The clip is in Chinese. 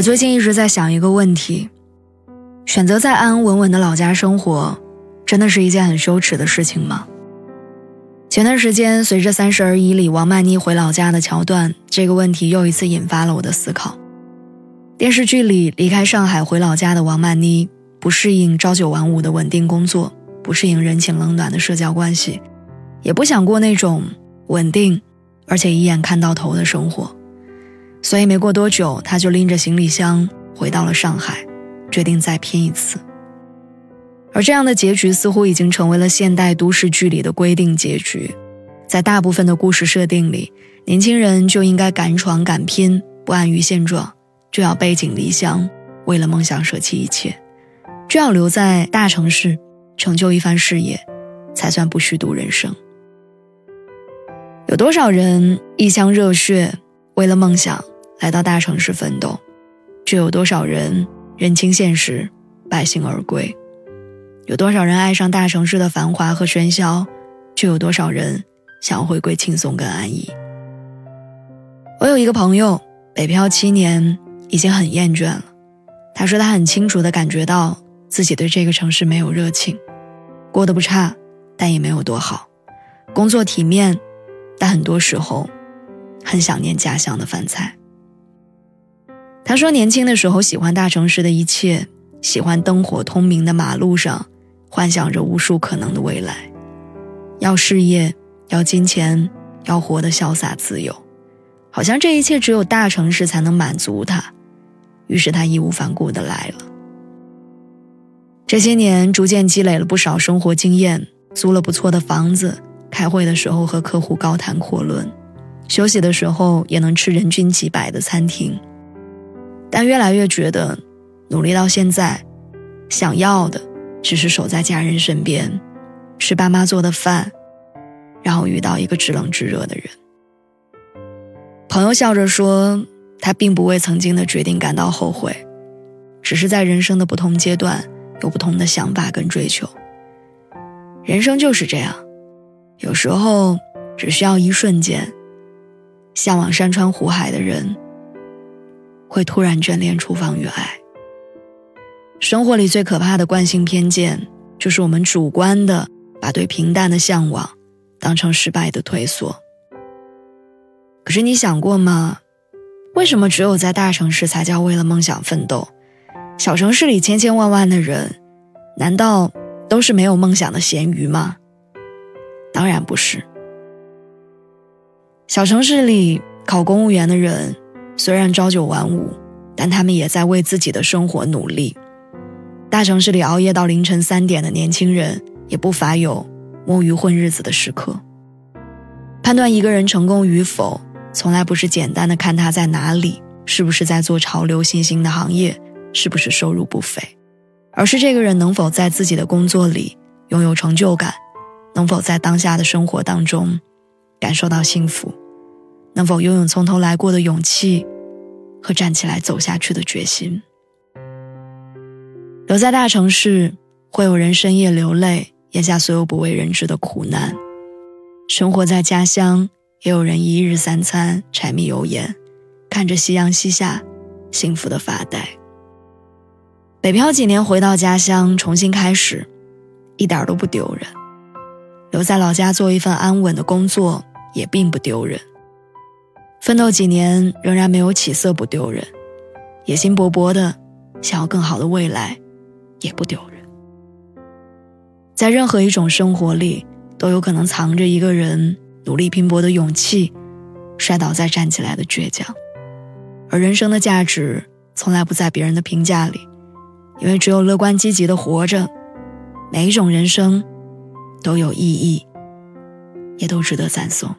我最近一直在想一个问题：选择在安安稳稳的老家生活，真的是一件很羞耻的事情吗？前段时间，随着《三十而已》里王曼妮回老家的桥段，这个问题又一次引发了我的思考。电视剧里离开上海回老家的王曼妮，不适应朝九晚五的稳定工作，不适应人情冷暖的社交关系，也不想过那种稳定而且一眼看到头的生活。所以没过多久，他就拎着行李箱回到了上海，决定再拼一次。而这样的结局似乎已经成为了现代都市剧里的规定结局。在大部分的故事设定里，年轻人就应该敢闯敢拼，不安于现状，就要背井离乡，为了梦想舍弃一切，就要留在大城市成就一番事业，才算不虚度人生。有多少人一腔热血，为了梦想？来到大城市奋斗，却有多少人认清现实，败兴而归？有多少人爱上大城市的繁华和喧嚣，却有多少人想要回归轻松跟安逸？我有一个朋友，北漂七年，已经很厌倦了。他说他很清楚地感觉到自己对这个城市没有热情，过得不差，但也没有多好，工作体面，但很多时候很想念家乡的饭菜。他说：“年轻的时候喜欢大城市的一切，喜欢灯火通明的马路上，幻想着无数可能的未来。要事业，要金钱，要活得潇洒自由，好像这一切只有大城市才能满足他。于是他义无反顾地来了。这些年，逐渐积累了不少生活经验，租了不错的房子，开会的时候和客户高谈阔论，休息的时候也能吃人均几百的餐厅。”但越来越觉得，努力到现在，想要的只是守在家人身边，吃爸妈做的饭，然后遇到一个知冷知热的人。朋友笑着说：“他并不为曾经的决定感到后悔，只是在人生的不同阶段有不同的想法跟追求。人生就是这样，有时候只需要一瞬间，向往山川湖海的人。”会突然眷恋厨房与爱。生活里最可怕的惯性偏见，就是我们主观的把对平淡的向往当成失败的退缩。可是你想过吗？为什么只有在大城市才叫为了梦想奋斗？小城市里千千万万的人，难道都是没有梦想的咸鱼吗？当然不是。小城市里考公务员的人。虽然朝九晚五，但他们也在为自己的生活努力。大城市里熬夜到凌晨三点的年轻人，也不乏有摸鱼混日子的时刻。判断一个人成功与否，从来不是简单的看他在哪里，是不是在做潮流新兴的行业，是不是收入不菲，而是这个人能否在自己的工作里拥有成就感，能否在当下的生活当中感受到幸福。能否拥有从头来过的勇气和站起来走下去的决心？留在大城市，会有人深夜流泪，咽下所有不为人知的苦难；生活在家乡，也有人一日三餐柴米油盐，看着夕阳西下，幸福的发呆。北漂几年回到家乡重新开始，一点都不丢人；留在老家做一份安稳的工作，也并不丢人。奋斗几年仍然没有起色不丢人，野心勃勃的想要更好的未来，也不丢人。在任何一种生活里，都有可能藏着一个人努力拼搏的勇气，摔倒再站起来的倔强。而人生的价值从来不在别人的评价里，因为只有乐观积极的活着，每一种人生都有意义，也都值得赞颂。